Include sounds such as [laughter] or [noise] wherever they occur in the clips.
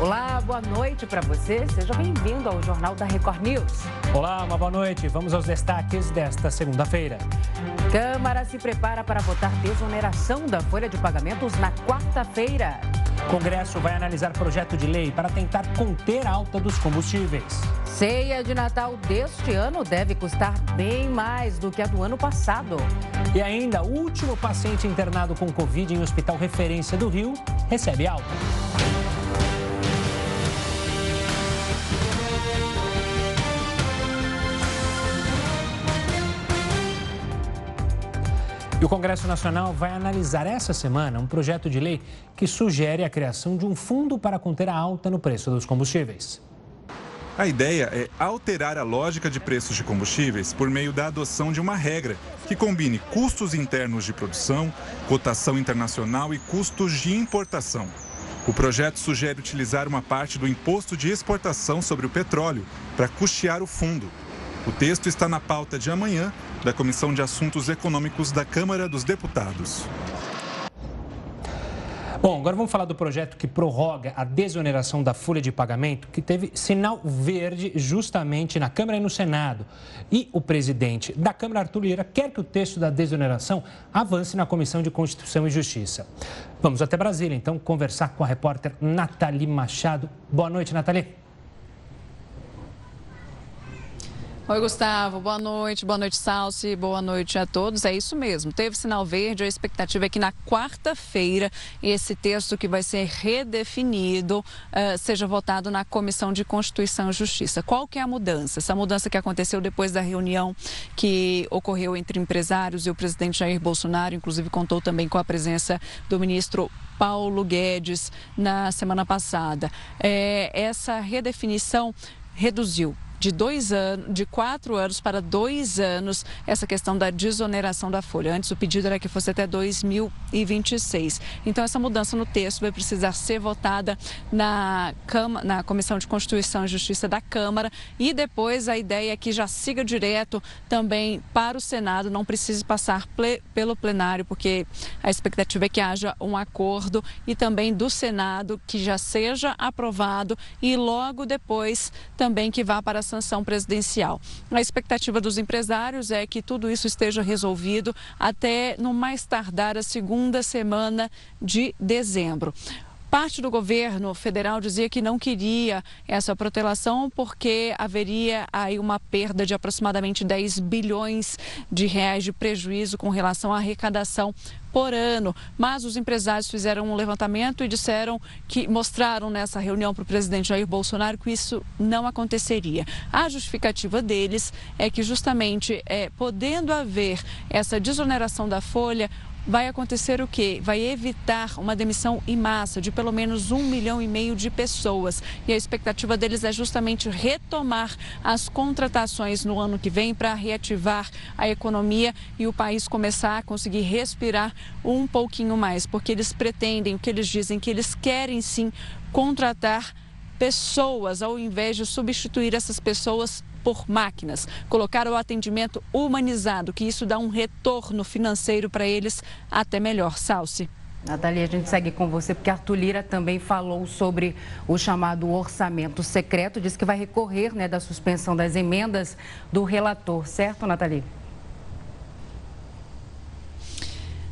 Olá, boa noite para você. Seja bem-vindo ao Jornal da Record News. Olá, uma boa noite. Vamos aos destaques desta segunda-feira. Câmara se prepara para votar desoneração da folha de pagamentos na quarta-feira. Congresso vai analisar projeto de lei para tentar conter a alta dos combustíveis. Ceia de Natal deste ano deve custar bem mais do que a do ano passado. E ainda, o último paciente internado com Covid em hospital referência do Rio recebe alta. E o Congresso Nacional vai analisar essa semana um projeto de lei que sugere a criação de um fundo para conter a alta no preço dos combustíveis. A ideia é alterar a lógica de preços de combustíveis por meio da adoção de uma regra que combine custos internos de produção, cotação internacional e custos de importação. O projeto sugere utilizar uma parte do imposto de exportação sobre o petróleo para custear o fundo. O texto está na pauta de amanhã da Comissão de Assuntos Econômicos da Câmara dos Deputados. Bom, agora vamos falar do projeto que prorroga a desoneração da folha de pagamento, que teve sinal verde justamente na Câmara e no Senado. E o presidente da Câmara, Arthur Lira, quer que o texto da desoneração avance na Comissão de Constituição e Justiça. Vamos até Brasília, então, conversar com a repórter Nathalie Machado. Boa noite, Nathalie. Oi, Gustavo. Boa noite. Boa noite, Salsi. Boa noite a todos. É isso mesmo. Teve sinal verde. A expectativa é que na quarta-feira esse texto que vai ser redefinido uh, seja votado na Comissão de Constituição e Justiça. Qual que é a mudança? Essa mudança que aconteceu depois da reunião que ocorreu entre empresários e o presidente Jair Bolsonaro, inclusive contou também com a presença do ministro Paulo Guedes na semana passada. É, essa redefinição reduziu de dois anos, de quatro anos para dois anos, essa questão da desoneração da folha. Antes o pedido era que fosse até 2026. Então essa mudança no texto vai precisar ser votada na, Câmara, na Comissão de Constituição e Justiça da Câmara e depois a ideia é que já siga direto também para o Senado, não precise passar ple, pelo plenário, porque a expectativa é que haja um acordo e também do Senado que já seja aprovado e logo depois também que vá para a sanção presidencial. A expectativa dos empresários é que tudo isso esteja resolvido até no mais tardar a segunda semana de dezembro. Parte do governo federal dizia que não queria essa protelação porque haveria aí uma perda de aproximadamente 10 bilhões de reais de prejuízo com relação à arrecadação por ano. Mas os empresários fizeram um levantamento e disseram que mostraram nessa reunião para o presidente Jair Bolsonaro que isso não aconteceria. A justificativa deles é que justamente é, podendo haver essa desoneração da folha, vai acontecer o quê? Vai evitar uma demissão em massa de pelo menos um milhão e meio de pessoas. E a expectativa deles é justamente retomar as contratações no ano que vem para reativar a economia e o país começar a conseguir respirar um pouquinho mais, porque eles pretendem, o que eles dizem, que eles querem sim contratar pessoas ao invés de substituir essas pessoas por máquinas, colocar o atendimento humanizado, que isso dá um retorno financeiro para eles até melhor. Salce. Natalia, a gente segue com você, porque Arthur Lira também falou sobre o chamado orçamento secreto, disse que vai recorrer né, da suspensão das emendas do relator, certo, Natalia?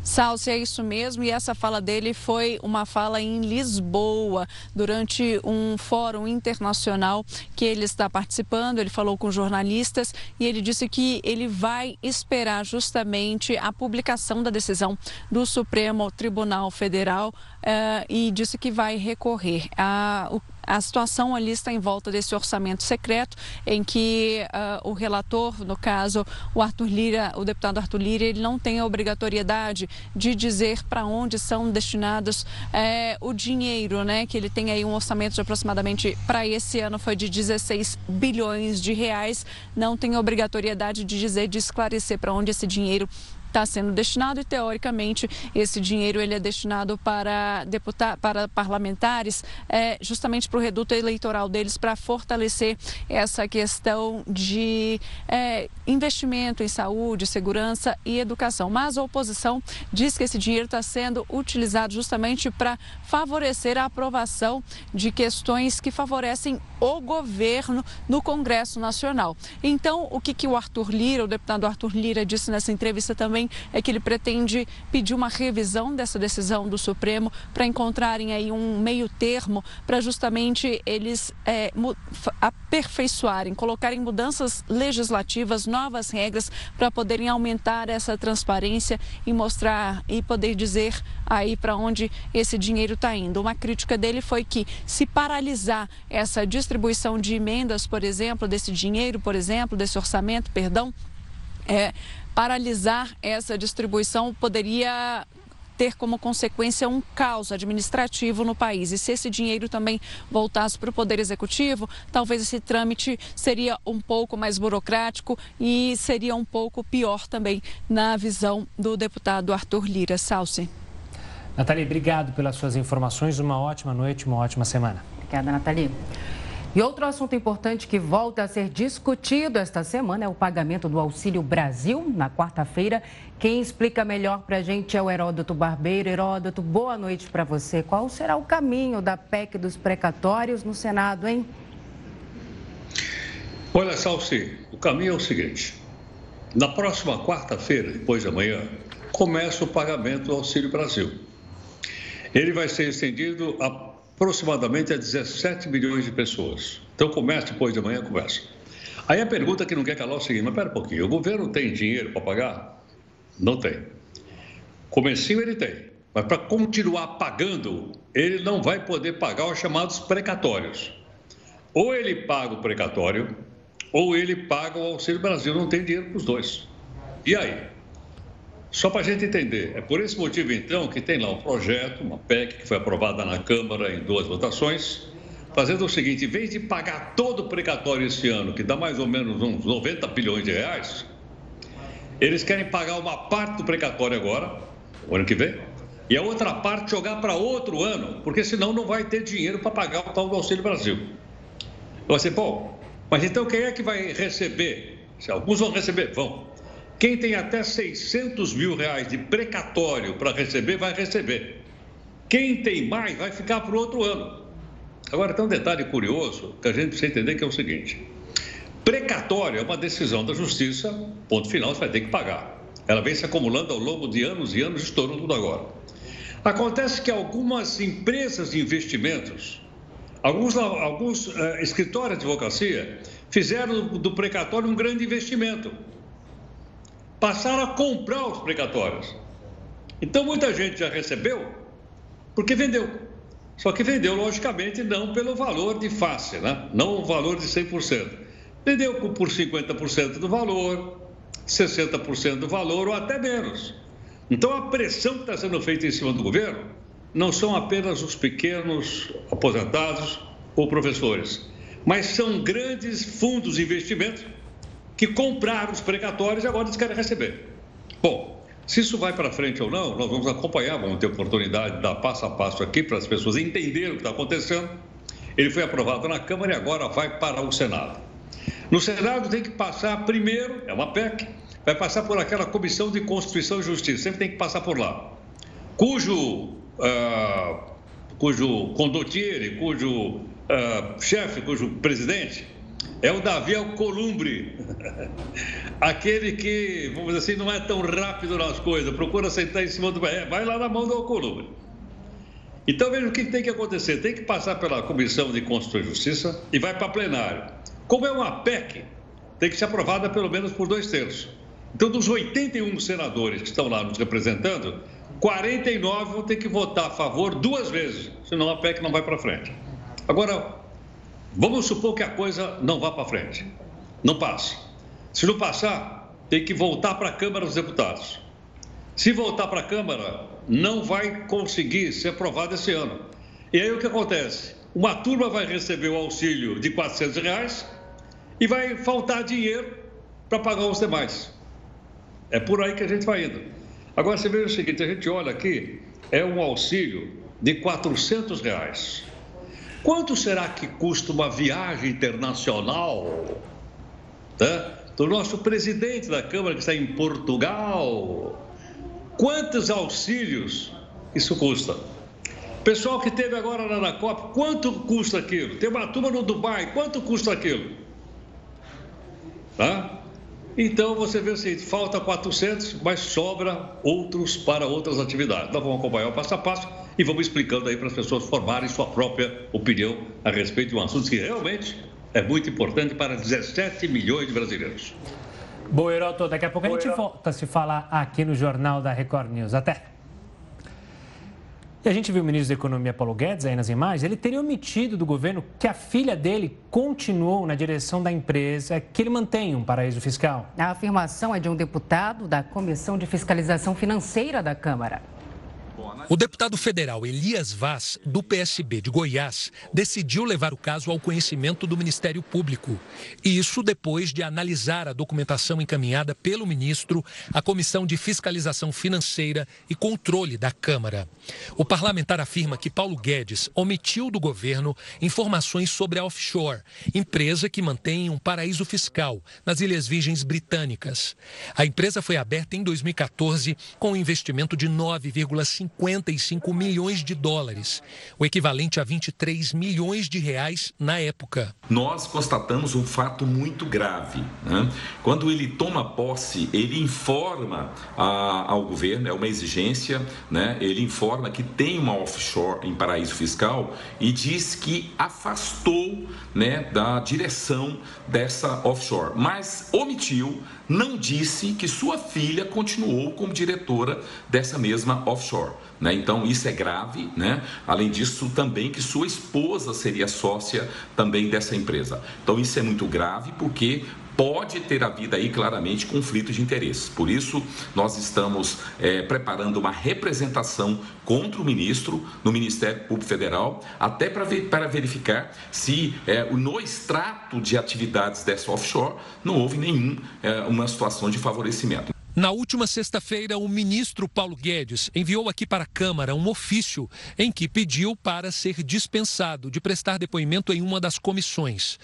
Salsi, é isso mesmo. E essa fala dele foi uma fala em Lisboa, durante um fórum internacional que ele está participando. Ele falou com jornalistas e ele disse que ele vai esperar justamente a publicação da decisão do Supremo Tribunal Federal uh, e disse que vai recorrer. A, o a situação ali está em volta desse orçamento secreto, em que uh, o relator, no caso, o Arthur Lira, o deputado Arthur Lira, ele não tem a obrigatoriedade de dizer para onde são destinados eh, o dinheiro, né? Que ele tem aí um orçamento de aproximadamente para esse ano foi de 16 bilhões de reais. Não tem obrigatoriedade de dizer, de esclarecer para onde esse dinheiro está sendo destinado e, teoricamente, esse dinheiro ele é destinado para, deputar, para parlamentares, é, justamente para o reduto eleitoral deles, para fortalecer essa questão de é, investimento em saúde, segurança e educação. Mas a oposição diz que esse dinheiro está sendo utilizado justamente para favorecer a aprovação de questões que favorecem o governo no Congresso Nacional. Então, o que, que o Arthur Lira, o deputado Arthur Lira, disse nessa entrevista também é que ele pretende pedir uma revisão dessa decisão do Supremo para encontrarem aí um meio termo para justamente eles é, aperfeiçoarem, colocarem mudanças legislativas, novas regras para poderem aumentar essa transparência e mostrar e poder dizer aí para onde esse dinheiro está indo. Uma crítica dele foi que se paralisar essa distribuição de emendas, por exemplo, desse dinheiro, por exemplo, desse orçamento, perdão, é, paralisar essa distribuição poderia ter como consequência um caos administrativo no país. E se esse dinheiro também voltasse para o Poder Executivo, talvez esse trâmite seria um pouco mais burocrático e seria um pouco pior também na visão do deputado Arthur Lira. Salce. Nathalie, obrigado pelas suas informações. Uma ótima noite, uma ótima semana. Obrigada, Nathalie. E outro assunto importante que volta a ser discutido esta semana é o pagamento do Auxílio Brasil, na quarta-feira. Quem explica melhor para a gente é o Heródoto Barbeiro. Heródoto, boa noite para você. Qual será o caminho da PEC dos precatórios no Senado, hein? Olha, Salsi, o caminho é o seguinte. Na próxima quarta-feira, depois de amanhã, começa o pagamento do Auxílio Brasil. Ele vai ser estendido a aproximadamente a 17 milhões de pessoas. Então começa depois de amanhã, começa. Aí a pergunta que não quer calar é o seguinte, mas pera um pouquinho, o governo tem dinheiro para pagar? Não tem. Comecinho ele tem, mas para continuar pagando, ele não vai poder pagar os chamados precatórios. Ou ele paga o precatório, ou ele paga o Auxílio Brasil, não tem dinheiro para os dois. E aí? Só para a gente entender, é por esse motivo, então, que tem lá um projeto, uma PEC, que foi aprovada na Câmara em duas votações, fazendo o seguinte: em vez de pagar todo o precatório esse ano, que dá mais ou menos uns 90 bilhões de reais, eles querem pagar uma parte do precatório agora, o ano que vem, e a outra parte jogar para outro ano, porque senão não vai ter dinheiro para pagar o tal do Auxílio Brasil. Você, bom, mas então quem é que vai receber? Se alguns vão receber, vão. Quem tem até 600 mil reais de precatório para receber, vai receber. Quem tem mais, vai ficar para o outro ano. Agora, tem um detalhe curioso que a gente precisa entender que é o seguinte: precatório é uma decisão da justiça, ponto final, você vai ter que pagar. Ela vem se acumulando ao longo de anos e anos, estourou tudo agora. Acontece que algumas empresas de investimentos, alguns, alguns uh, escritórios de advocacia, fizeram do precatório um grande investimento passaram a comprar os precatórios. Então muita gente já recebeu porque vendeu. Só que vendeu, logicamente, não pelo valor de face, né? não o valor de 100%. Vendeu por 50% do valor, 60% do valor ou até menos. Então a pressão que está sendo feita em cima do governo não são apenas os pequenos aposentados ou professores, mas são grandes fundos de investimento que compraram os precatórios e agora eles querem receber. Bom, se isso vai para frente ou não, nós vamos acompanhar, vamos ter oportunidade de dar passo a passo aqui para as pessoas entenderem o que está acontecendo. Ele foi aprovado na Câmara e agora vai para o Senado. No Senado tem que passar primeiro, é uma PEC, vai passar por aquela Comissão de Constituição e Justiça, sempre tem que passar por lá, cujo, uh, cujo condottiere, cujo uh, chefe, cujo presidente é o Davi Alcolumbre, aquele que, vamos dizer assim, não é tão rápido nas coisas, procura sentar em cima do. É, vai lá na mão do Alcolumbre. Então veja o que tem que acontecer: tem que passar pela Comissão de Constituição e Justiça e vai para plenário. Como é uma PEC, tem que ser aprovada pelo menos por dois terços. Então, dos 81 senadores que estão lá nos representando, 49 vão ter que votar a favor duas vezes, senão a PEC não vai para frente. Agora, Vamos supor que a coisa não vá para frente, não passe. Se não passar, tem que voltar para a Câmara dos Deputados. Se voltar para a Câmara, não vai conseguir ser aprovado esse ano. E aí o que acontece? Uma turma vai receber o auxílio de 400 reais e vai faltar dinheiro para pagar os demais. É por aí que a gente vai indo. Agora, você veja o seguinte, a gente olha aqui, é um auxílio de 400 reais. Quanto será que custa uma viagem internacional né, do nosso presidente da Câmara que está em Portugal? Quantos auxílios isso custa? Pessoal que teve agora na Anacop, quanto custa aquilo? Tem uma turma no Dubai, quanto custa aquilo? Tá? Então você vê assim, falta 400, mas sobra outros para outras atividades. Nós vamos acompanhar o passo a passo e vamos explicando aí para as pessoas formarem sua própria opinião a respeito de um assunto que realmente é muito importante para 17 milhões de brasileiros. Boa, Heroto, daqui a pouco a gente volta a se falar aqui no Jornal da Record News. Até! E a gente viu o ministro da Economia, Paulo Guedes, aí nas imagens, ele teria omitido do governo que a filha dele continuou na direção da empresa que ele mantém um paraíso fiscal. A afirmação é de um deputado da Comissão de Fiscalização Financeira da Câmara. O deputado federal Elias Vaz, do PSB de Goiás, decidiu levar o caso ao conhecimento do Ministério Público. E isso depois de analisar a documentação encaminhada pelo ministro à Comissão de Fiscalização Financeira e Controle da Câmara. O parlamentar afirma que Paulo Guedes omitiu do governo informações sobre a offshore, empresa que mantém um paraíso fiscal nas Ilhas Virgens Britânicas. A empresa foi aberta em 2014 com um investimento de 9,50 55 milhões de dólares, o equivalente a 23 milhões de reais na época. Nós constatamos um fato muito grave. Né? Quando ele toma posse, ele informa a, ao governo, é uma exigência, né? ele informa que tem uma offshore em paraíso fiscal e diz que afastou né, da direção dessa offshore, mas omitiu não disse que sua filha continuou como diretora dessa mesma offshore. Né? Então isso é grave, né? Além disso, também que sua esposa seria sócia também dessa empresa. Então isso é muito grave porque pode ter havido aí claramente conflito de interesses. Por isso, nós estamos é, preparando uma representação contra o ministro no Ministério Público Federal, até para, ver, para verificar se é, no extrato de atividades dessa offshore não houve nenhuma é, uma situação de favorecimento. Na última sexta-feira, o ministro Paulo Guedes enviou aqui para a Câmara um ofício em que pediu para ser dispensado de prestar depoimento em uma das comissões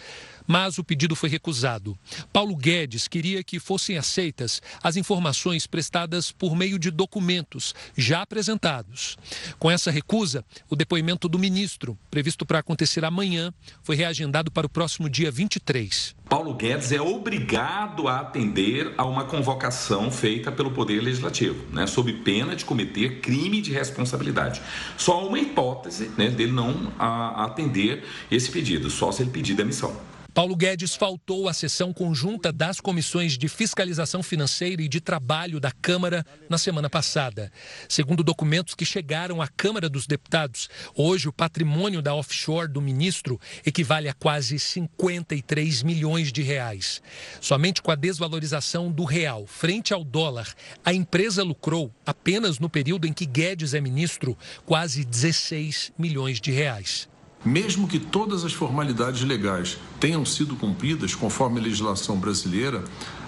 mas o pedido foi recusado. Paulo Guedes queria que fossem aceitas as informações prestadas por meio de documentos já apresentados. Com essa recusa, o depoimento do ministro, previsto para acontecer amanhã, foi reagendado para o próximo dia 23. Paulo Guedes é obrigado a atender a uma convocação feita pelo Poder Legislativo, né, sob pena de cometer crime de responsabilidade. Só uma hipótese né, dele não a, atender esse pedido, só se ele pedir demissão. Paulo Guedes faltou à sessão conjunta das comissões de fiscalização financeira e de trabalho da Câmara na semana passada. Segundo documentos que chegaram à Câmara dos Deputados, hoje o patrimônio da offshore do ministro equivale a quase 53 milhões de reais. Somente com a desvalorização do real frente ao dólar, a empresa lucrou, apenas no período em que Guedes é ministro, quase 16 milhões de reais. Mesmo que todas as formalidades legais tenham sido cumpridas conforme a legislação brasileira,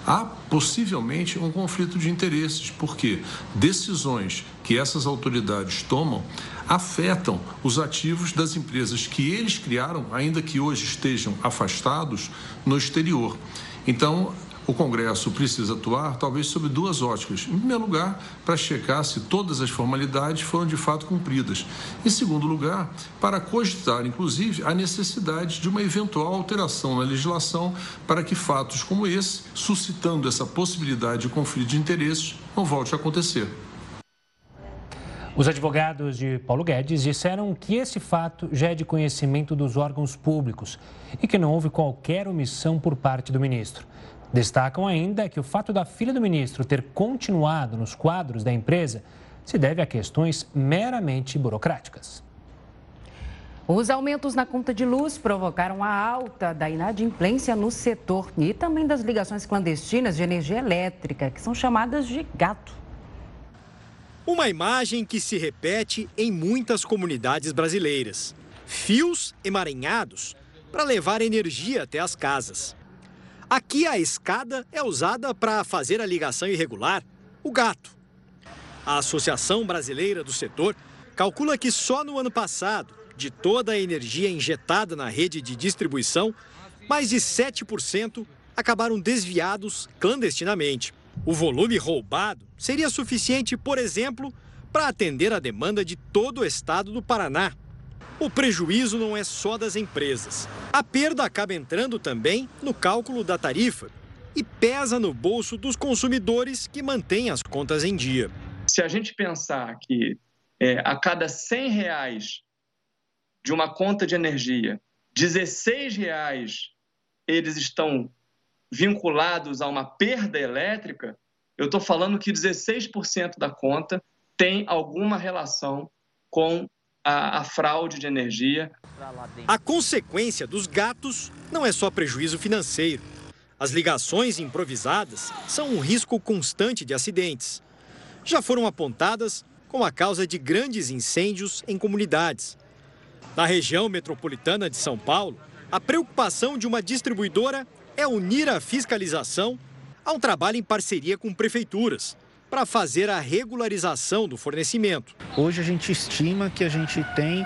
há possivelmente um conflito de interesses, porque decisões que essas autoridades tomam afetam os ativos das empresas que eles criaram, ainda que hoje estejam afastados no exterior. Então, o Congresso precisa atuar, talvez, sob duas óticas. Em primeiro lugar, para checar se todas as formalidades foram de fato cumpridas. Em segundo lugar, para cogitar, inclusive, a necessidade de uma eventual alteração na legislação para que fatos como esse, suscitando essa possibilidade de conflito de interesses, não volte a acontecer. Os advogados de Paulo Guedes disseram que esse fato já é de conhecimento dos órgãos públicos e que não houve qualquer omissão por parte do ministro. Destacam ainda que o fato da filha do ministro ter continuado nos quadros da empresa se deve a questões meramente burocráticas. Os aumentos na conta de luz provocaram a alta da inadimplência no setor e também das ligações clandestinas de energia elétrica, que são chamadas de gato. Uma imagem que se repete em muitas comunidades brasileiras: fios emaranhados para levar energia até as casas. Aqui a escada é usada para fazer a ligação irregular, o gato. A Associação Brasileira do Setor calcula que só no ano passado, de toda a energia injetada na rede de distribuição, mais de 7% acabaram desviados clandestinamente. O volume roubado seria suficiente, por exemplo, para atender a demanda de todo o estado do Paraná. O prejuízo não é só das empresas. A perda acaba entrando também no cálculo da tarifa e pesa no bolso dos consumidores que mantêm as contas em dia. Se a gente pensar que é, a cada 100 reais de uma conta de energia, 16 reais eles estão vinculados a uma perda elétrica, eu estou falando que 16% da conta tem alguma relação com a, a, fraude de energia. A consequência dos gatos não é só prejuízo financeiro. As ligações improvisadas são um risco constante de acidentes. Já foram apontadas como a causa de grandes incêndios em comunidades. Na região metropolitana de São Paulo, a preocupação de uma distribuidora é unir a fiscalização a um trabalho em parceria com prefeituras para fazer a regularização do fornecimento. Hoje a gente estima que a gente tem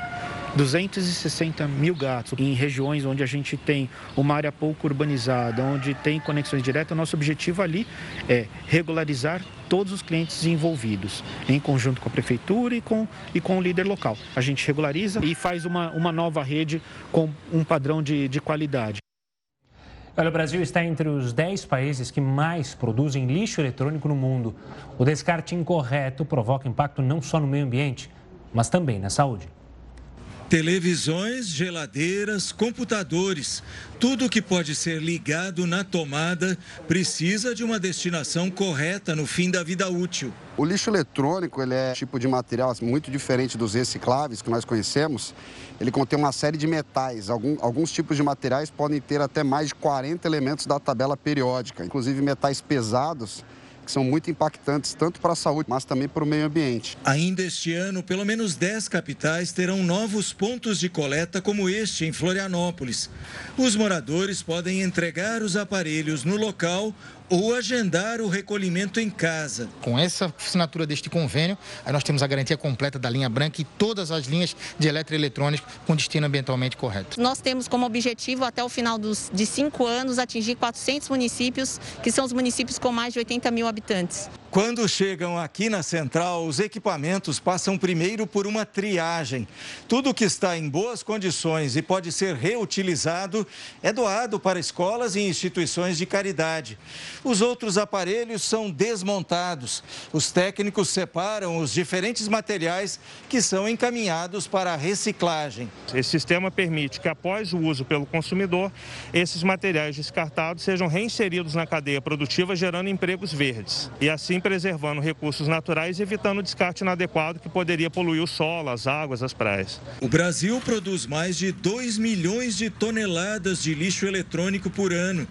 260 mil gatos em regiões onde a gente tem uma área pouco urbanizada, onde tem conexões diretas. Nosso objetivo ali é regularizar todos os clientes envolvidos, em conjunto com a prefeitura e com, e com o líder local. A gente regulariza e faz uma, uma nova rede com um padrão de, de qualidade. Olha, o Brasil está entre os 10 países que mais produzem lixo eletrônico no mundo. O descarte incorreto provoca impacto não só no meio ambiente, mas também na saúde. Televisões, geladeiras, computadores, tudo que pode ser ligado na tomada precisa de uma destinação correta no fim da vida útil. O lixo eletrônico ele é um tipo de material muito diferente dos recicláveis que nós conhecemos. Ele contém uma série de metais. Algum, alguns tipos de materiais podem ter até mais de 40 elementos da tabela periódica, inclusive metais pesados que são muito impactantes tanto para a saúde, mas também para o meio ambiente. Ainda este ano, pelo menos 10 capitais terão novos pontos de coleta como este em Florianópolis. Os moradores podem entregar os aparelhos no local ou agendar o recolhimento em casa. Com essa assinatura deste convênio, nós temos a garantia completa da linha branca e todas as linhas de eletroeletrônico com destino ambientalmente correto. Nós temos como objetivo, até o final dos, de cinco anos, atingir 400 municípios, que são os municípios com mais de 80 mil habitantes. Quando chegam aqui na central, os equipamentos passam primeiro por uma triagem. Tudo que está em boas condições e pode ser reutilizado é doado para escolas e instituições de caridade. Os outros aparelhos são desmontados. Os técnicos separam os diferentes materiais que são encaminhados para a reciclagem. Esse sistema permite que, após o uso pelo consumidor, esses materiais descartados sejam reinseridos na cadeia produtiva, gerando empregos verdes. E assim preservando recursos naturais e evitando o descarte inadequado que poderia poluir o solo, as águas, as praias. O Brasil produz mais de 2 milhões de toneladas de lixo eletrônico por ano.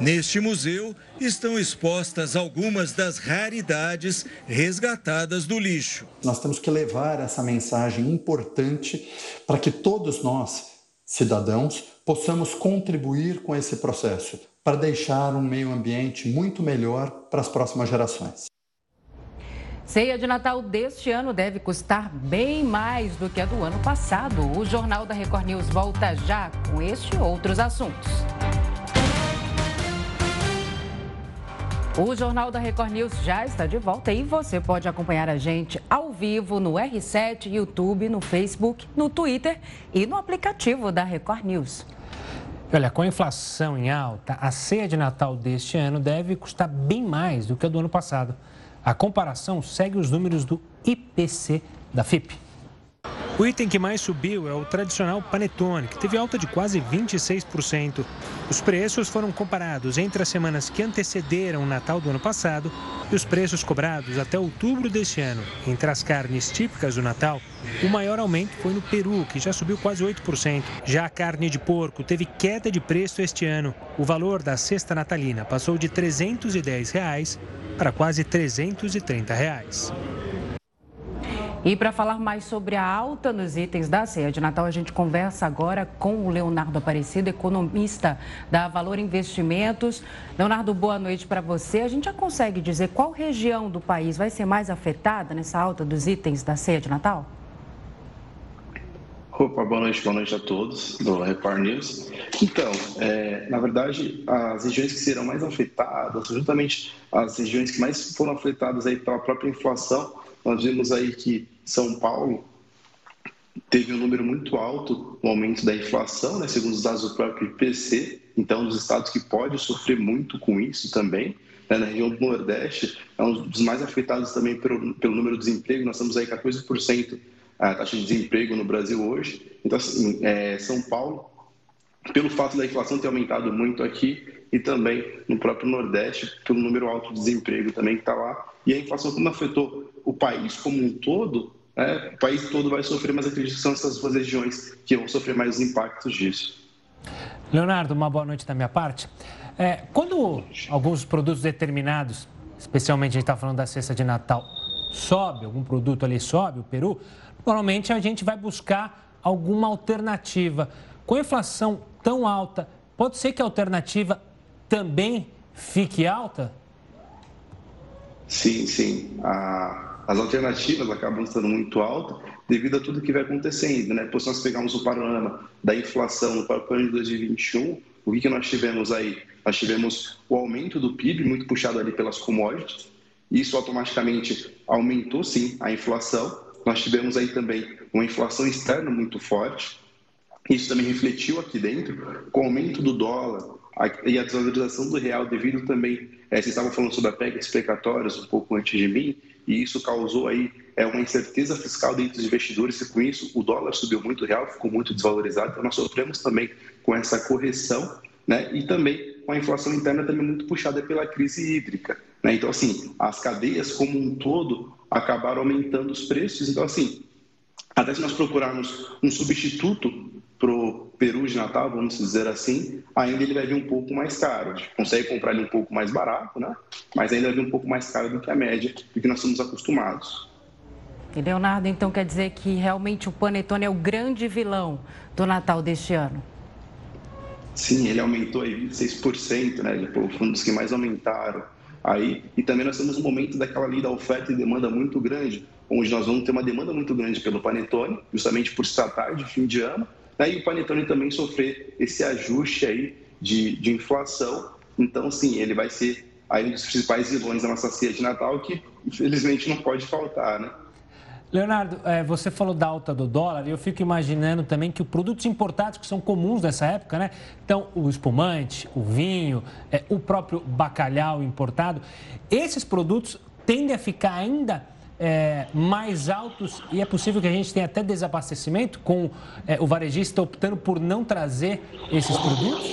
Neste museu estão expostas algumas das raridades resgatadas do lixo. Nós temos que levar essa mensagem importante para que todos nós, cidadãos, possamos contribuir com esse processo para deixar um meio ambiente muito melhor para as próximas gerações. Ceia de Natal deste ano deve custar bem mais do que a do ano passado. O Jornal da Record News volta já com este e outros assuntos. O Jornal da Record News já está de volta e você pode acompanhar a gente ao vivo no R7, YouTube, no Facebook, no Twitter e no aplicativo da Record News. Olha, com a inflação em alta, a ceia de Natal deste ano deve custar bem mais do que a do ano passado. A comparação segue os números do IPC da FIP. O item que mais subiu é o tradicional panetone, que teve alta de quase 26%. Os preços foram comparados entre as semanas que antecederam o Natal do ano passado e os preços cobrados até outubro deste ano. Entre as carnes típicas do Natal, o maior aumento foi no peru, que já subiu quase 8%. Já a carne de porco teve queda de preço este ano. O valor da cesta natalina passou de 310 reais para quase 330 reais. E para falar mais sobre a alta nos itens da ceia de Natal, a gente conversa agora com o Leonardo Aparecido, economista da Valor Investimentos. Leonardo, boa noite para você. A gente já consegue dizer qual região do país vai ser mais afetada nessa alta dos itens da ceia de Natal? Opa, boa noite, boa noite a todos do Record News. Então, é, na verdade, as regiões que serão mais afetadas, justamente as regiões que mais foram afetadas aí pela própria inflação, nós vimos aí que São Paulo teve um número muito alto no aumento da inflação, né, segundo os dados do próprio IPC. Então, um dos estados que pode sofrer muito com isso também. Né, na região do Nordeste, é um dos mais afetados também pelo, pelo número de desemprego. Nós estamos aí 14% a taxa de desemprego no Brasil hoje. Então, assim, é, São Paulo, pelo fato da inflação ter aumentado muito aqui e também no próprio Nordeste, pelo número alto de desemprego também que está lá. E a inflação, como afetou o país como um todo, né, o país todo vai sofrer, mas acredito que são essas duas regiões que vão sofrer mais os impactos disso. Leonardo, uma boa noite da minha parte. É, quando alguns produtos determinados, especialmente a gente está falando da cesta de Natal, sobe, algum produto ali sobe, o peru, normalmente a gente vai buscar alguma alternativa. Com a inflação tão alta, pode ser que a alternativa também fique alta? Sim, sim. A, as alternativas acabam estando muito altas devido a tudo que vai acontecendo. Né? se nós pegarmos o panorama da inflação no ano de 2021, o que, que nós tivemos aí? Nós tivemos o aumento do PIB, muito puxado ali pelas commodities. Isso automaticamente aumentou, sim, a inflação. Nós tivemos aí também uma inflação externa muito forte. Isso também refletiu aqui dentro, com o aumento do dólar, e a desvalorização do real devido também, é, vocês estavam falando sobre a PEC explicatórios um pouco antes de mim, e isso causou aí é, uma incerteza fiscal dentro dos investidores, e com isso o dólar subiu muito, o real ficou muito desvalorizado, então nós sofremos também com essa correção, né, e também com a inflação interna também muito puxada pela crise hídrica. Né? Então, assim, as cadeias como um todo acabaram aumentando os preços, então, assim, até se nós procurarmos um substituto para o peru de Natal, vamos dizer assim, ainda ele vai vir um pouco mais caro. A gente consegue comprar ele um pouco mais barato, né? Mas ainda vai vir um pouco mais caro do que a média, do que nós estamos acostumados. E Leonardo, então quer dizer que realmente o panetone é o grande vilão do Natal deste ano? Sim, ele aumentou aí 26%, né? Ele foi um dos que mais aumentaram aí. E também nós temos um momento daquela lei da oferta e demanda muito grande, onde nós vamos ter uma demanda muito grande pelo panetone, justamente por se tratar de fim de ano, né? e o panetone também sofrer esse ajuste aí de, de inflação. Então, sim, ele vai ser aí um dos principais vilões da nossa ceia de Natal, que infelizmente não pode faltar, né? Leonardo, é, você falou da alta do dólar e eu fico imaginando também que os produtos importados que são comuns nessa época, né? Então, o espumante, o vinho, é, o próprio bacalhau importado, esses produtos tendem a ficar ainda é, mais altos e é possível que a gente tenha até desabastecimento com é, o varejista optando por não trazer esses produtos?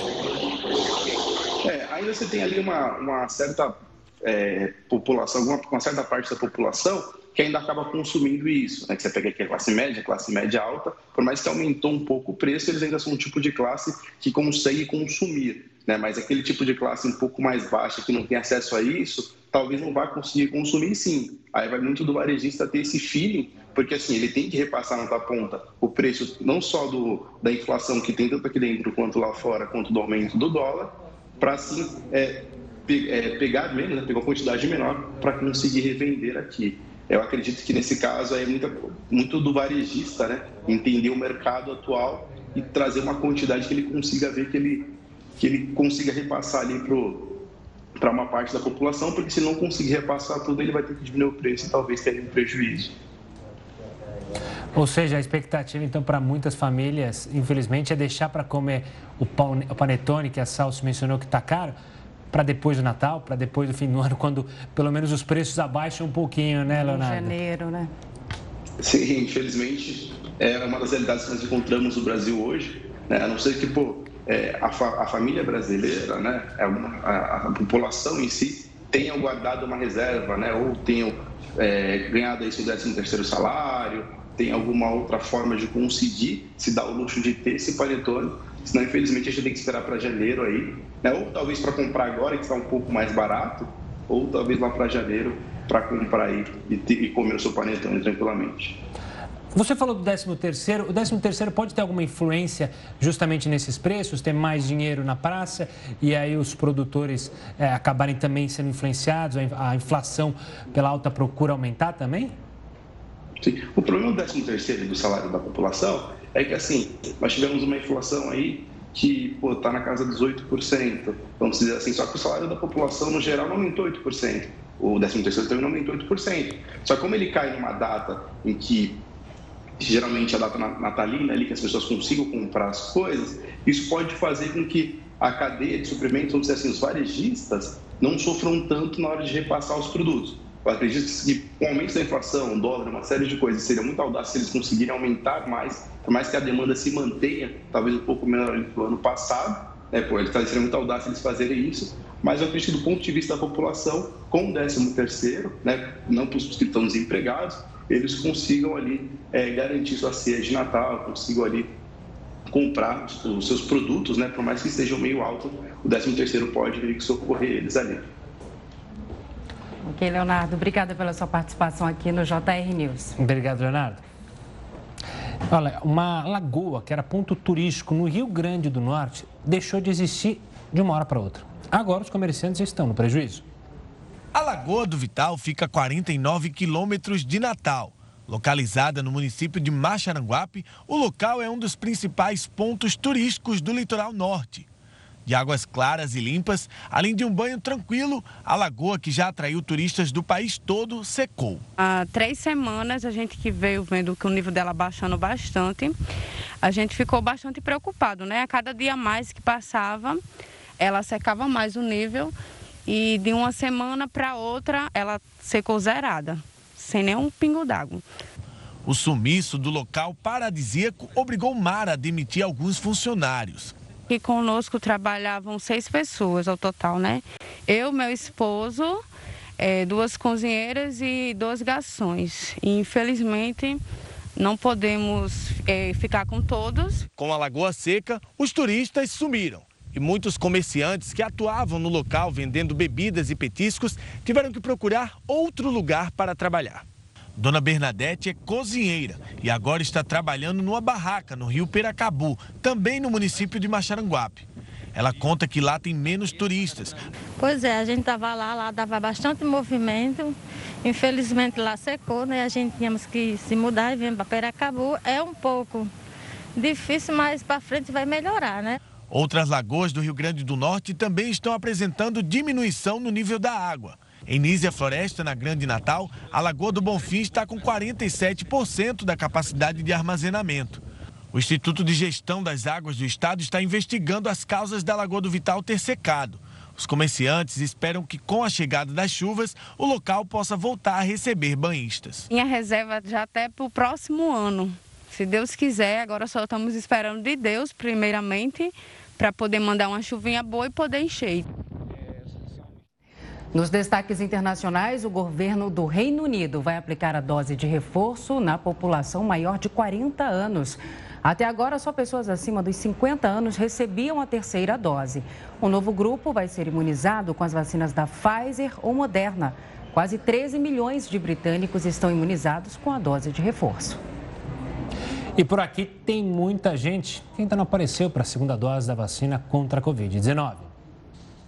É, ainda você tem ali uma, uma certa é, população, uma, uma certa parte da população que ainda acaba consumindo isso. Né? Que você pega aqui a classe média, classe média alta, por mais que aumentou um pouco o preço, eles ainda são um tipo de classe que consegue consumir. Né? Mas aquele tipo de classe um pouco mais baixa, que não tem acesso a isso, talvez não vá conseguir consumir sim. Aí vai muito do varejista ter esse feeling, porque assim, ele tem que repassar na ponta o preço não só do, da inflação que tem tanto aqui dentro quanto lá fora, quanto do aumento do dólar, para assim é, pe, é, pegar menos, né? pegar uma quantidade menor para conseguir revender aqui. Eu acredito que nesse caso é muito, muito do varejista, né? Entender o mercado atual e trazer uma quantidade que ele consiga ver que ele, que ele consiga repassar ali para uma parte da população, porque se não conseguir repassar tudo, ele vai ter que diminuir o preço e talvez tenha um prejuízo. Ou seja, a expectativa, então, para muitas famílias, infelizmente, é deixar para comer o, pão, o panetone, que a Salso mencionou que está caro, para depois do Natal, para depois do fim do ano, [laughs] quando pelo menos os preços abaixam um pouquinho, né, Leonardo? Em janeiro, né? Sim, [laughs] infelizmente é uma das realidades que nós encontramos no Brasil hoje, né? a não ser que pô, é, a, fa a, família brasileira, né, é a, a, população em si tenha guardado uma reserva, né, ou tenham é, ganhado aí seu 13 terceiro salário, tem alguma outra forma de conseguir se dar o luxo de ter esse panetone senão infelizmente a gente tem que esperar para janeiro aí, né? ou talvez para comprar agora que está um pouco mais barato, ou talvez lá para janeiro para comprar e, e comer o seu panetone tranquilamente. Você falou do 13 terceiro. O 13 terceiro pode ter alguma influência justamente nesses preços, ter mais dinheiro na praça e aí os produtores é, acabarem também sendo influenciados, a inflação pela alta procura aumentar também? Sim. O problema do 13 terceiro do salário da população é que assim, nós tivemos uma inflação aí que está na casa dos 8%, vamos dizer assim, só que o salário da população no geral não aumentou 8%. O 13 terceiro também não aumentou 8%. Só que como ele cai numa data em que geralmente a data natalina ali, que as pessoas consigam comprar as coisas, isso pode fazer com que a cadeia de suprimentos, vamos dizer assim, os varejistas, não sofram tanto na hora de repassar os produtos. Eu acredito que com o aumento da inflação, dólar, uma série de coisas, seria muito audaz se eles conseguirem aumentar mais, por mais que a demanda se mantenha, talvez um pouco menor do ano passado, né, pô, seria muito audaz se eles fazerem isso, mas eu acredito que do ponto de vista da população, com o 13 terceiro, né, não para os que estão desempregados, eles consigam ali é, garantir sua ceia de Natal, consigam ali comprar os seus produtos, né? Por mais que estejam meio alto, o 13 terceiro pode vir socorrer eles ali. Ok, Leonardo, obrigada pela sua participação aqui no JR News. Obrigado, Leonardo. Olha, uma lagoa que era ponto turístico no Rio Grande do Norte deixou de existir de uma hora para outra. Agora os comerciantes estão no prejuízo. A Lagoa do Vital fica a 49 quilômetros de Natal. Localizada no município de Macharanguape, o local é um dos principais pontos turísticos do litoral norte. De águas claras e limpas, além de um banho tranquilo, a lagoa, que já atraiu turistas do país todo, secou. Há três semanas a gente que veio vendo que o nível dela baixando bastante, a gente ficou bastante preocupado, né? A cada dia mais que passava, ela secava mais o nível e de uma semana para outra ela secou zerada, sem nenhum pingo d'água. O sumiço do local paradisíaco obrigou Mara a demitir alguns funcionários. E conosco trabalhavam seis pessoas ao total, né? Eu, meu esposo, é, duas cozinheiras e dois garçons. E, infelizmente, não podemos é, ficar com todos. Com a Lagoa Seca, os turistas sumiram e muitos comerciantes que atuavam no local vendendo bebidas e petiscos tiveram que procurar outro lugar para trabalhar. Dona Bernadette é cozinheira e agora está trabalhando numa barraca no Rio Peracabu, também no município de Macharanguape. Ela conta que lá tem menos turistas. Pois é, a gente estava lá, lá dava bastante movimento. Infelizmente lá secou, né? A gente tínhamos que se mudar e vir para Peracabu. É um pouco difícil, mas para frente vai melhorar, né? Outras lagoas do Rio Grande do Norte também estão apresentando diminuição no nível da água. Em Nízia Floresta, na Grande Natal, a Lagoa do Bonfim está com 47% da capacidade de armazenamento. O Instituto de Gestão das Águas do Estado está investigando as causas da Lagoa do Vital ter secado. Os comerciantes esperam que, com a chegada das chuvas, o local possa voltar a receber banhistas. Minha reserva já até para o próximo ano. Se Deus quiser, agora só estamos esperando de Deus, primeiramente, para poder mandar uma chuvinha boa e poder encher. Nos destaques internacionais, o governo do Reino Unido vai aplicar a dose de reforço na população maior de 40 anos. Até agora, só pessoas acima dos 50 anos recebiam a terceira dose. O novo grupo vai ser imunizado com as vacinas da Pfizer ou Moderna. Quase 13 milhões de britânicos estão imunizados com a dose de reforço. E por aqui tem muita gente que ainda não apareceu para a segunda dose da vacina contra a Covid-19.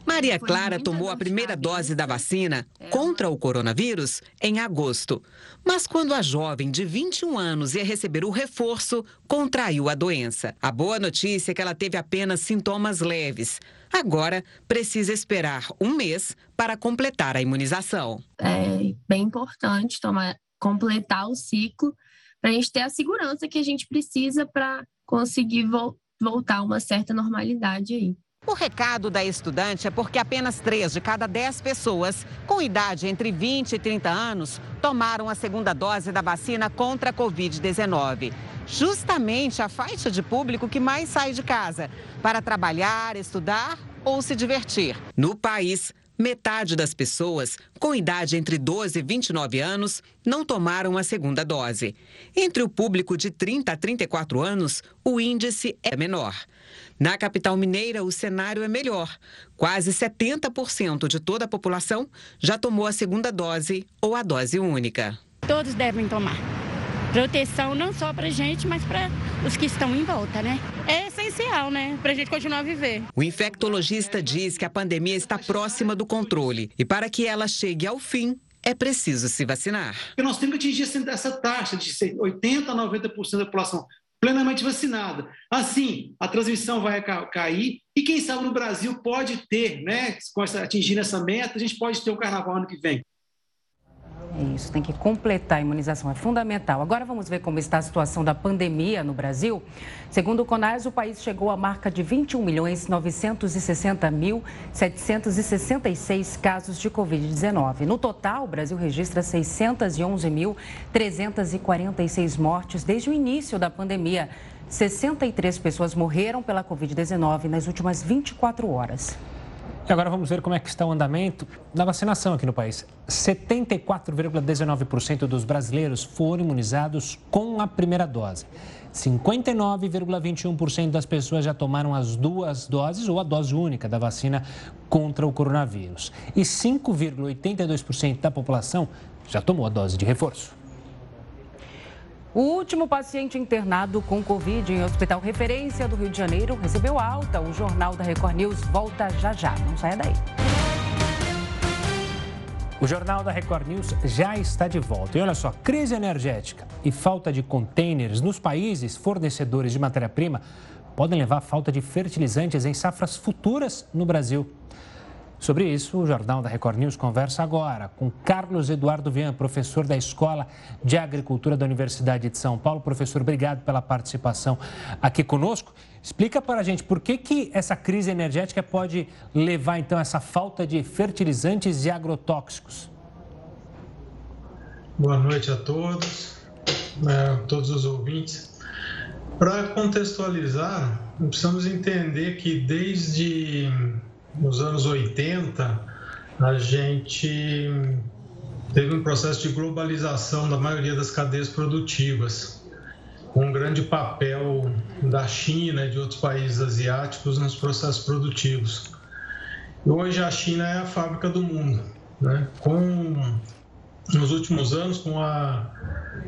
Maria Clara tomou a primeira dose da vacina contra o coronavírus em agosto. Mas quando a jovem de 21 anos ia receber o reforço, contraiu a doença. A boa notícia é que ela teve apenas sintomas leves. Agora, precisa esperar um mês para completar a imunização. É bem importante tomar, completar o ciclo para a gente ter a segurança que a gente precisa para conseguir vo voltar a uma certa normalidade aí. O recado da estudante é porque apenas 3 de cada 10 pessoas com idade entre 20 e 30 anos tomaram a segunda dose da vacina contra a Covid-19. Justamente a faixa de público que mais sai de casa para trabalhar, estudar ou se divertir. No país, metade das pessoas com idade entre 12 e 29 anos não tomaram a segunda dose. Entre o público de 30 a 34 anos, o índice é menor. Na capital mineira, o cenário é melhor. Quase 70% de toda a população já tomou a segunda dose ou a dose única. Todos devem tomar proteção não só para gente, mas para os que estão em volta, né? É essencial, né? Para a gente continuar a viver. O infectologista diz que a pandemia está próxima do controle e para que ela chegue ao fim, é preciso se vacinar. Porque nós temos que atingir essa taxa de 80% a 90% da população plenamente vacinada. Assim, a transmissão vai cair e quem sabe no Brasil pode ter, né, atingindo essa meta, a gente pode ter o carnaval ano que vem. Isso, tem que completar a imunização, é fundamental. Agora vamos ver como está a situação da pandemia no Brasil. Segundo o CONAS, o país chegou à marca de 21 milhões 960 mil 766 casos de Covid-19. No total, o Brasil registra 611 mil 346 mortes desde o início da pandemia. 63 pessoas morreram pela Covid-19 nas últimas 24 horas. E agora vamos ver como é que está o andamento da vacinação aqui no país. 74,19% dos brasileiros foram imunizados com a primeira dose. 59,21% das pessoas já tomaram as duas doses ou a dose única da vacina contra o coronavírus. E 5,82% da população já tomou a dose de reforço. O último paciente internado com Covid em hospital referência do Rio de Janeiro recebeu alta. O Jornal da Record News volta já já. Não saia daí. O Jornal da Record News já está de volta. E olha só, crise energética e falta de containers nos países fornecedores de matéria-prima podem levar à falta de fertilizantes em safras futuras no Brasil. Sobre isso, o Jornal da Record News conversa agora com Carlos Eduardo Vian, professor da Escola de Agricultura da Universidade de São Paulo. Professor, obrigado pela participação aqui conosco. Explica para a gente por que, que essa crise energética pode levar, então, a essa falta de fertilizantes e agrotóxicos. Boa noite a todos, a né, todos os ouvintes. Para contextualizar, precisamos entender que desde nos anos 80, a gente teve um processo de globalização da maioria das cadeias produtivas, com um grande papel da China e de outros países asiáticos nos processos produtivos. E hoje a China é a fábrica do mundo. Né? Com, nos últimos anos, com a,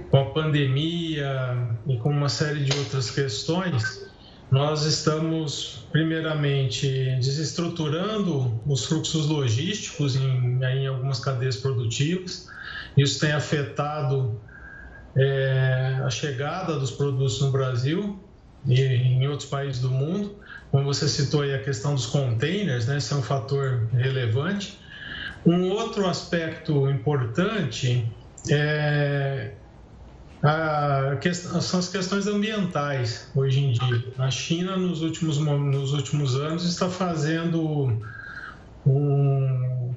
com a pandemia e com uma série de outras questões, nós estamos, primeiramente, desestruturando os fluxos logísticos em, em algumas cadeias produtivas. Isso tem afetado é, a chegada dos produtos no Brasil e em outros países do mundo. Como você citou aí a questão dos containers, né? Esse é um fator relevante. Um outro aspecto importante é a questão, são as questões ambientais hoje em dia. A China, nos últimos, nos últimos anos, está fazendo um,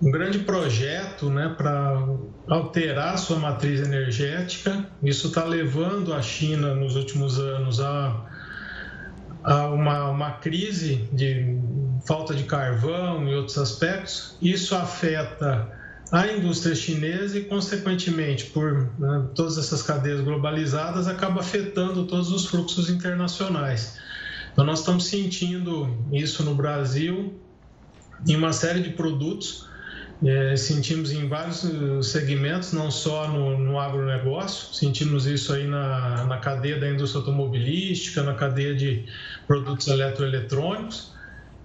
um grande projeto né, para alterar sua matriz energética. Isso está levando a China, nos últimos anos, a, a uma, uma crise de falta de carvão e outros aspectos. Isso afeta a indústria chinesa e, consequentemente, por né, todas essas cadeias globalizadas, acaba afetando todos os fluxos internacionais. Então, nós estamos sentindo isso no Brasil em uma série de produtos, é, sentimos em vários uh, segmentos, não só no, no agronegócio, sentimos isso aí na, na cadeia da indústria automobilística, na cadeia de produtos eletroeletrônicos,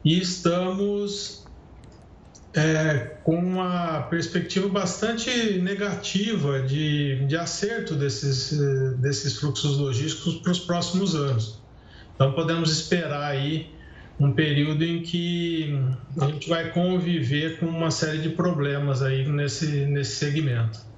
e estamos é, com uma perspectiva bastante negativa de, de acerto desses, desses fluxos logísticos para os próximos anos. Então, podemos esperar aí um período em que a gente vai conviver com uma série de problemas aí nesse, nesse segmento.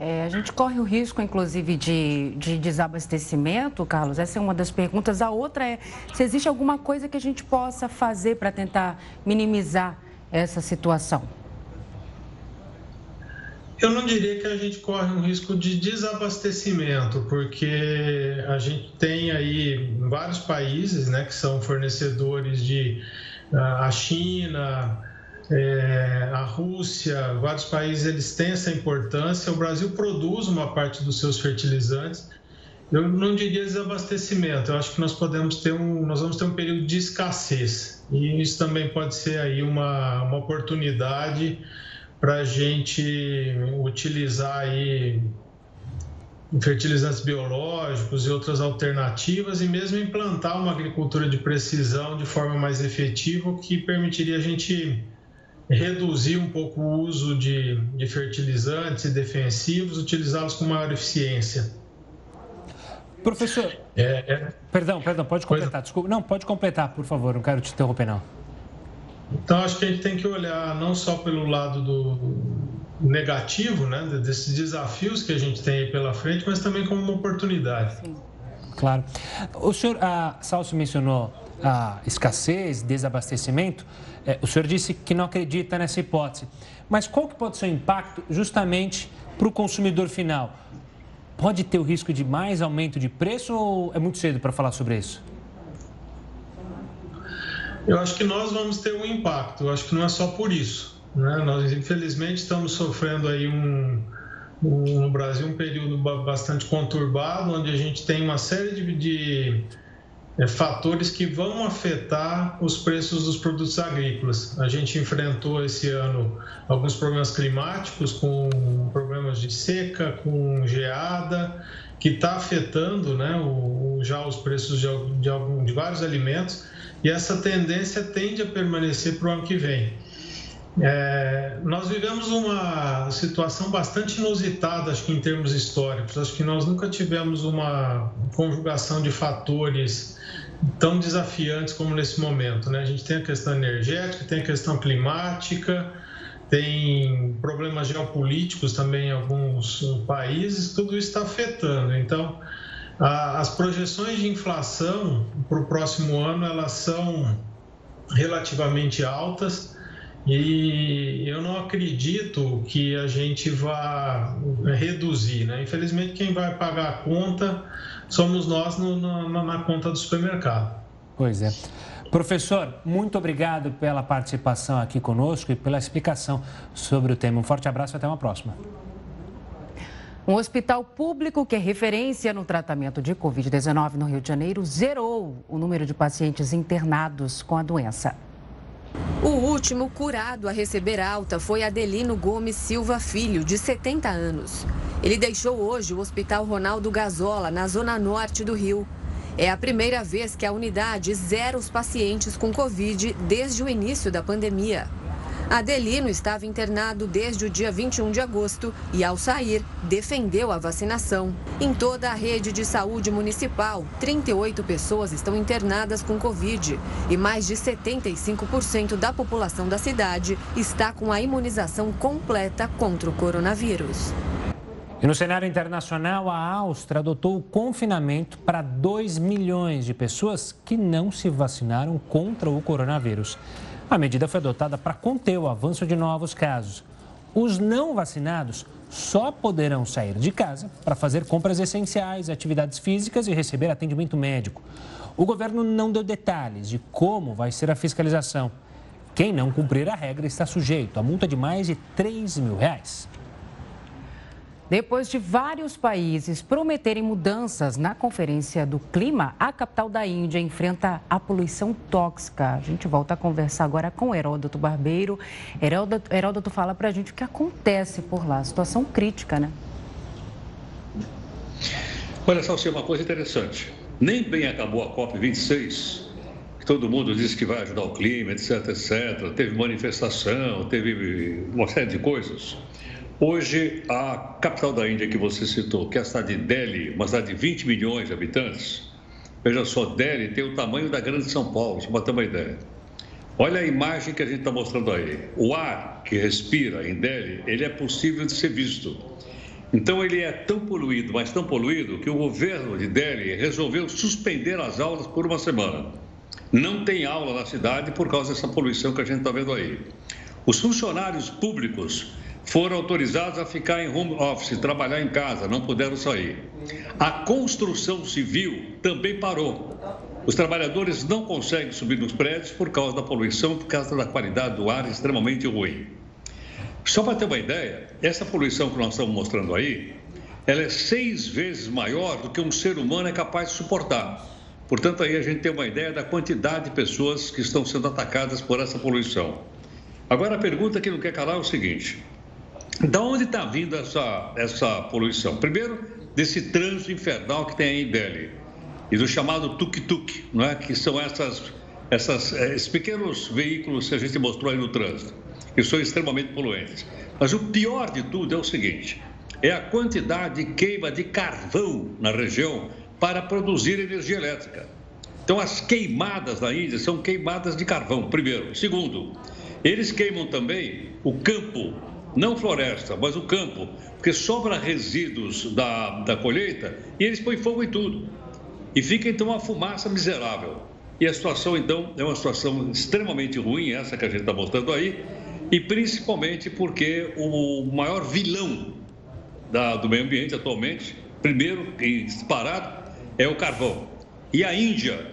É, a gente corre o risco, inclusive, de, de desabastecimento, Carlos? Essa é uma das perguntas. A outra é se existe alguma coisa que a gente possa fazer para tentar minimizar essa situação? Eu não diria que a gente corre um risco de desabastecimento, porque a gente tem aí vários países né, que são fornecedores de a China, é, a Rússia, vários países eles têm essa importância. O Brasil produz uma parte dos seus fertilizantes. Eu não diria desabastecimento. Eu acho que nós podemos ter um, nós vamos ter um período de escassez e isso também pode ser aí uma, uma oportunidade para a gente utilizar aí fertilizantes biológicos e outras alternativas e mesmo implantar uma agricultura de precisão de forma mais efetiva, o que permitiria a gente reduzir um pouco o uso de, de fertilizantes e defensivos, utilizá-los com maior eficiência. Professor, é, é... perdão, perdão, pode completar, desculpa. Não, pode completar, por favor, não quero te interromper, não. Então, acho que a gente tem que olhar não só pelo lado do negativo, né, desses desafios que a gente tem aí pela frente, mas também como uma oportunidade. Sim. Claro. O senhor, a Salso mencionou a escassez, desabastecimento. É, o senhor disse que não acredita nessa hipótese. Mas qual que pode ser o impacto justamente para o consumidor final? Pode ter o risco de mais aumento de preço ou é muito cedo para falar sobre isso? Eu acho que nós vamos ter um impacto. Eu acho que não é só por isso. Né? Nós, infelizmente, estamos sofrendo aí um, um, no Brasil um período bastante conturbado, onde a gente tem uma série de, de fatores que vão afetar os preços dos produtos agrícolas. A gente enfrentou esse ano alguns problemas climáticos, com problemas de seca, com geada, que está afetando né, o, já os preços de, de, algum, de vários alimentos, e essa tendência tende a permanecer para o ano que vem. É, nós vivemos uma situação bastante inusitada, acho que em termos históricos. Acho que nós nunca tivemos uma conjugação de fatores tão desafiantes como nesse momento. Né? A gente tem a questão energética, tem a questão climática, tem problemas geopolíticos também em alguns países, tudo isso está afetando. Então, a, as projeções de inflação para o próximo ano elas são relativamente altas e eu não acredito que a gente vá reduzir. Né? Infelizmente, quem vai pagar a conta somos nós no, na, na conta do supermercado. Pois é. Professor, muito obrigado pela participação aqui conosco e pela explicação sobre o tema. Um forte abraço e até uma próxima. Um hospital público que é referência no tratamento de Covid-19 no Rio de Janeiro zerou o número de pacientes internados com a doença. O último curado a receber alta foi Adelino Gomes Silva Filho, de 70 anos. Ele deixou hoje o Hospital Ronaldo Gazola, na zona norte do Rio. É a primeira vez que a unidade zera os pacientes com Covid desde o início da pandemia. Adelino estava internado desde o dia 21 de agosto e, ao sair, defendeu a vacinação. Em toda a rede de saúde municipal, 38 pessoas estão internadas com Covid e mais de 75% da população da cidade está com a imunização completa contra o coronavírus. E no cenário internacional, a Áustria adotou o confinamento para 2 milhões de pessoas que não se vacinaram contra o coronavírus. A medida foi adotada para conter o avanço de novos casos. Os não vacinados só poderão sair de casa para fazer compras essenciais, atividades físicas e receber atendimento médico. O governo não deu detalhes de como vai ser a fiscalização. Quem não cumprir a regra está sujeito a multa de mais de 3 mil reais. Depois de vários países prometerem mudanças na Conferência do Clima, a capital da Índia enfrenta a poluição tóxica. A gente volta a conversar agora com Heródoto Barbeiro. Heródoto, Heródoto fala para a gente o que acontece por lá. Situação crítica, né? Olha só, uma coisa interessante. Nem bem acabou a COP26, que todo mundo disse que vai ajudar o clima, etc, etc. Teve manifestação, teve uma série de coisas. Hoje, a capital da Índia que você citou, que é a cidade de Delhi, uma cidade de 20 milhões de habitantes, veja só, Delhi tem o tamanho da Grande São Paulo, para ter uma ideia. Olha a imagem que a gente está mostrando aí. O ar que respira em Delhi, ele é possível de ser visto. Então, ele é tão poluído, mas tão poluído, que o governo de Delhi resolveu suspender as aulas por uma semana. Não tem aula na cidade por causa dessa poluição que a gente está vendo aí. Os funcionários públicos foram autorizados a ficar em home office, trabalhar em casa, não puderam sair. A construção civil também parou. Os trabalhadores não conseguem subir nos prédios por causa da poluição, por causa da qualidade do ar extremamente ruim. Só para ter uma ideia, essa poluição que nós estamos mostrando aí, ela é seis vezes maior do que um ser humano é capaz de suportar. Portanto, aí a gente tem uma ideia da quantidade de pessoas que estão sendo atacadas por essa poluição. Agora, a pergunta que não quer calar é o seguinte: da onde está vindo essa, essa poluição? Primeiro, desse trânsito infernal que tem aí em Delhi e do chamado tuk-tuk, é? que são essas, essas, eh, esses pequenos veículos que a gente mostrou aí no trânsito, que são extremamente poluentes. Mas o pior de tudo é o seguinte: é a quantidade de queima de carvão na região para produzir energia elétrica. Então, as queimadas na Índia são queimadas de carvão, primeiro. Segundo, eles queimam também o campo, não floresta, mas o campo, porque sobra resíduos da, da colheita e eles põem fogo em tudo. E fica então uma fumaça miserável. E a situação, então, é uma situação extremamente ruim, essa que a gente está mostrando aí, e principalmente porque o maior vilão da, do meio ambiente atualmente, primeiro e disparado, é o carvão. E a Índia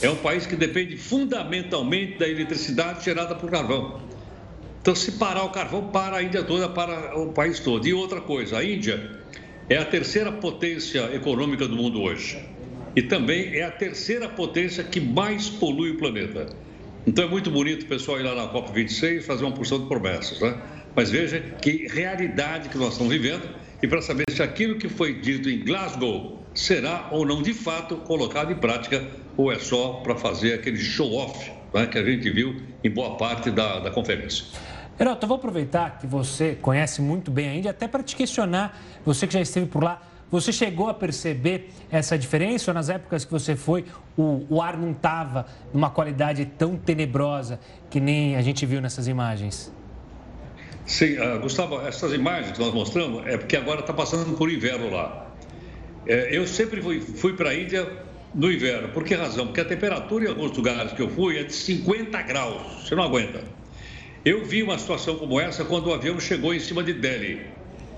é um país que depende fundamentalmente da eletricidade gerada por carvão. Então, se parar o carvão, para a Índia toda, para o país todo. E outra coisa, a Índia é a terceira potência econômica do mundo hoje. E também é a terceira potência que mais polui o planeta. Então é muito bonito o pessoal ir lá na COP26 fazer uma porção de promessas, né? Mas veja que realidade que nós estamos vivendo e para saber se aquilo que foi dito em Glasgow será ou não de fato colocado em prática ou é só para fazer aquele show-off né, que a gente viu em boa parte da, da conferência. Heroto, eu vou aproveitar que você conhece muito bem a Índia, até para te questionar, você que já esteve por lá, você chegou a perceber essa diferença ou nas épocas que você foi, o, o ar não estava numa qualidade tão tenebrosa que nem a gente viu nessas imagens? Sim, uh, Gustavo, essas imagens que nós mostramos é porque agora está passando por inverno lá. É, eu sempre fui, fui para a Índia no inverno. Por que razão? Porque a temperatura em alguns lugares que eu fui é de 50 graus. Você não aguenta. Eu vi uma situação como essa quando o avião chegou em cima de Delhi.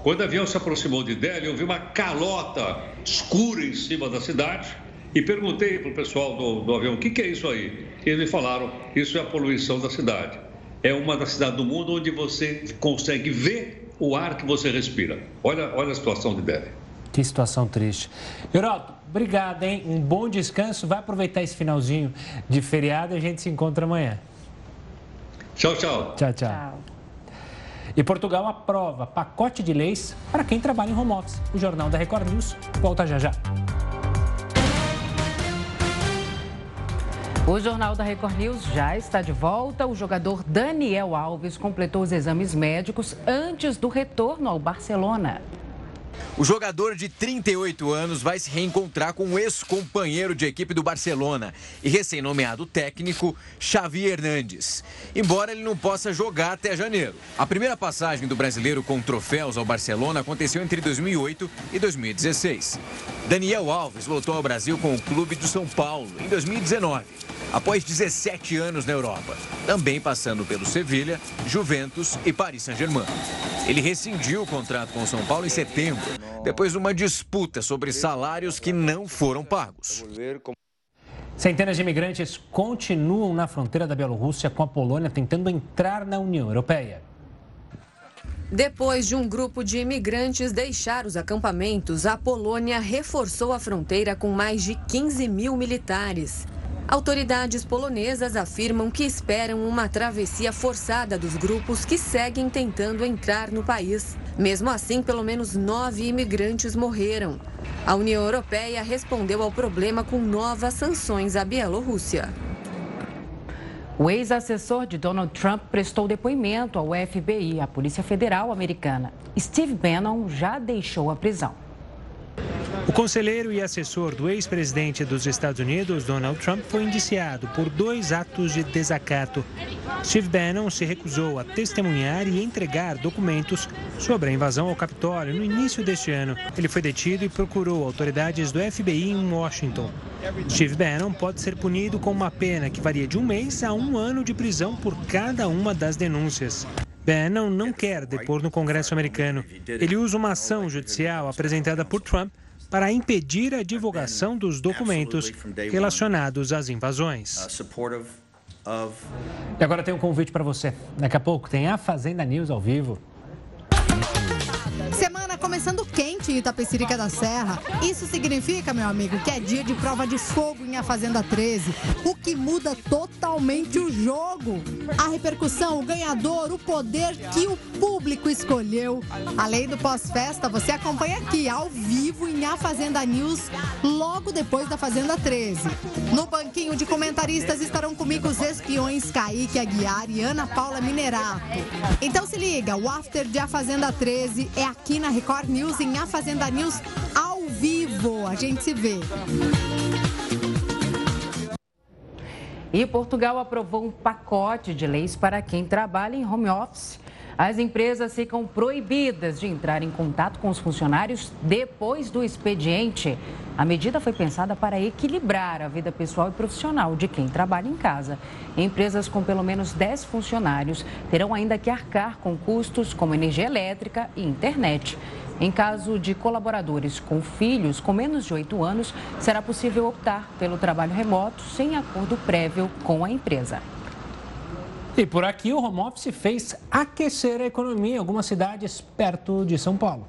Quando o avião se aproximou de Delhi, eu vi uma calota escura em cima da cidade e perguntei para o pessoal do, do avião: o que, que é isso aí? E eles me falaram: isso é a poluição da cidade é uma das cidades do mundo onde você consegue ver o ar que você respira. Olha, olha a situação de Delhi. Que situação triste. Heroto, obrigado, hein? Um bom descanso. Vai aproveitar esse finalzinho de feriado e a gente se encontra amanhã. Tchau, tchau. Tchau, tchau. tchau. E Portugal aprova pacote de leis para quem trabalha em home office. O Jornal da Record News volta já já. O Jornal da Record News já está de volta. O jogador Daniel Alves completou os exames médicos antes do retorno ao Barcelona. O jogador de 38 anos vai se reencontrar com o ex-companheiro de equipe do Barcelona e recém-nomeado técnico Xavi Hernandes. Embora ele não possa jogar até janeiro. A primeira passagem do brasileiro com troféus ao Barcelona aconteceu entre 2008 e 2016. Daniel Alves voltou ao Brasil com o clube do São Paulo em 2019, após 17 anos na Europa, também passando pelo Sevilha, Juventus e Paris Saint-Germain. Ele rescindiu o contrato com o São Paulo em setembro depois de uma disputa sobre salários que não foram pagos. Centenas de imigrantes continuam na fronteira da Bielorrússia com a Polônia tentando entrar na União Europeia. Depois de um grupo de imigrantes deixar os acampamentos, a Polônia reforçou a fronteira com mais de 15 mil militares. Autoridades polonesas afirmam que esperam uma travessia forçada dos grupos que seguem tentando entrar no país. Mesmo assim, pelo menos nove imigrantes morreram. A União Europeia respondeu ao problema com novas sanções à Bielorrússia. O ex-assessor de Donald Trump prestou depoimento ao FBI, a Polícia Federal Americana. Steve Bannon já deixou a prisão. Conselheiro e assessor do ex-presidente dos Estados Unidos, Donald Trump, foi indiciado por dois atos de desacato. Steve Bannon se recusou a testemunhar e entregar documentos sobre a invasão ao Capitólio no início deste ano. Ele foi detido e procurou autoridades do FBI em Washington. Steve Bannon pode ser punido com uma pena que varia de um mês a um ano de prisão por cada uma das denúncias. Bannon não quer depor no Congresso americano. Ele usa uma ação judicial apresentada por Trump para impedir a divulgação dos documentos relacionados às invasões. E agora tem um convite para você. Daqui a pouco tem a Fazenda News ao vivo. Semana começando quente em Itapecirica da Serra. Isso significa, meu amigo, que é dia de prova de fogo em A Fazenda 13, o que muda totalmente o jogo. A repercussão, o ganhador, o poder que o público escolheu. Além do pós-festa, você acompanha aqui, ao vivo, em A Fazenda News, logo depois da Fazenda 13. No banquinho de comentaristas estarão comigo os espiões Kaique Aguiar e Ana Paula Minerato. Então se liga, o after de A Fazenda 13 é aqui na Record News, em A Fazenda News, ao vivo. A gente se vê. E Portugal aprovou um pacote de leis para quem trabalha em home office. As empresas ficam proibidas de entrar em contato com os funcionários depois do expediente. A medida foi pensada para equilibrar a vida pessoal e profissional de quem trabalha em casa. Empresas com pelo menos 10 funcionários terão ainda que arcar com custos como energia elétrica e internet. Em caso de colaboradores com filhos com menos de 8 anos, será possível optar pelo trabalho remoto sem acordo prévio com a empresa. E por aqui o home office fez aquecer a economia em algumas cidades perto de São Paulo.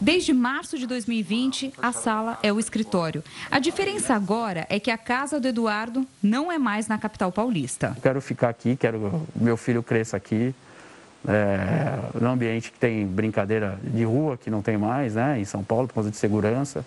Desde março de 2020, a sala é o escritório. A diferença agora é que a casa do Eduardo não é mais na capital paulista. Quero ficar aqui, quero que meu filho cresça aqui. É, num ambiente que tem brincadeira de rua, que não tem mais, né, em São Paulo, por causa de segurança.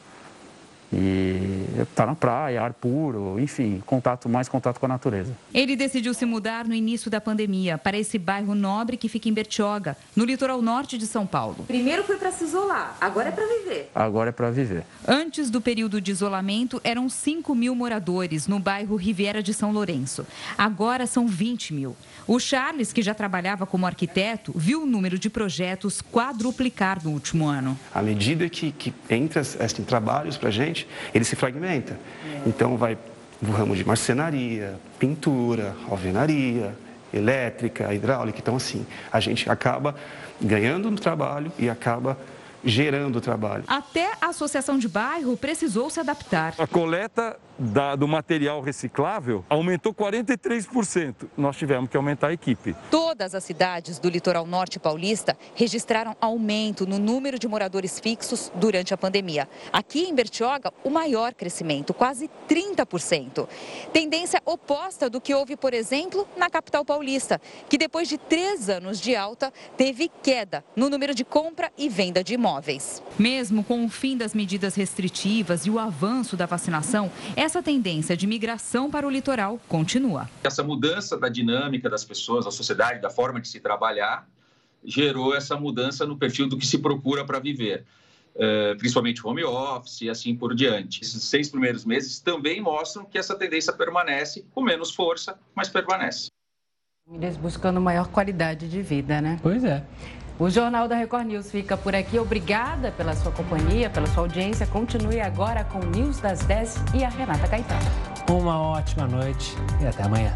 E estar tá na praia, ar puro, enfim, contato mais contato com a natureza. Ele decidiu se mudar no início da pandemia para esse bairro nobre que fica em Bertioga, no litoral norte de São Paulo. Primeiro foi para se isolar, agora é para viver. Agora é para viver. Antes do período de isolamento, eram 5 mil moradores no bairro Riviera de São Lourenço. Agora são 20 mil. O Charles, que já trabalhava como arquiteto, viu o número de projetos quadruplicar no último ano. À medida que, que entra assim, trabalhos para a gente, ele se fragmenta. Então, vai o ramo de marcenaria, pintura, alvenaria, elétrica, hidráulica. Então, assim, a gente acaba ganhando no trabalho e acaba gerando trabalho. Até a associação de bairro precisou se adaptar. A coleta da, do material reciclável aumentou 43%. Nós tivemos que aumentar a equipe. Todas as cidades do litoral norte paulista registraram aumento no número de moradores fixos durante a pandemia. Aqui em Bertioga, o maior crescimento, quase 30%. Tendência oposta do que houve, por exemplo, na capital paulista, que depois de três anos de alta, teve queda no número de compra e venda de imóveis. Mesmo com o fim das medidas restritivas e o avanço da vacinação, essa tendência de migração para o litoral continua. Essa mudança da dinâmica das pessoas, da sociedade, da forma de se trabalhar, gerou essa mudança no perfil do que se procura para viver. Uh, principalmente home office e assim por diante. Esses seis primeiros meses também mostram que essa tendência permanece, com menos força, mas permanece. Famílias buscando maior qualidade de vida, né? Pois é. O Jornal da Record News fica por aqui. Obrigada pela sua companhia, pela sua audiência. Continue agora com o News das 10 e a Renata Caetano. Uma ótima noite e até amanhã.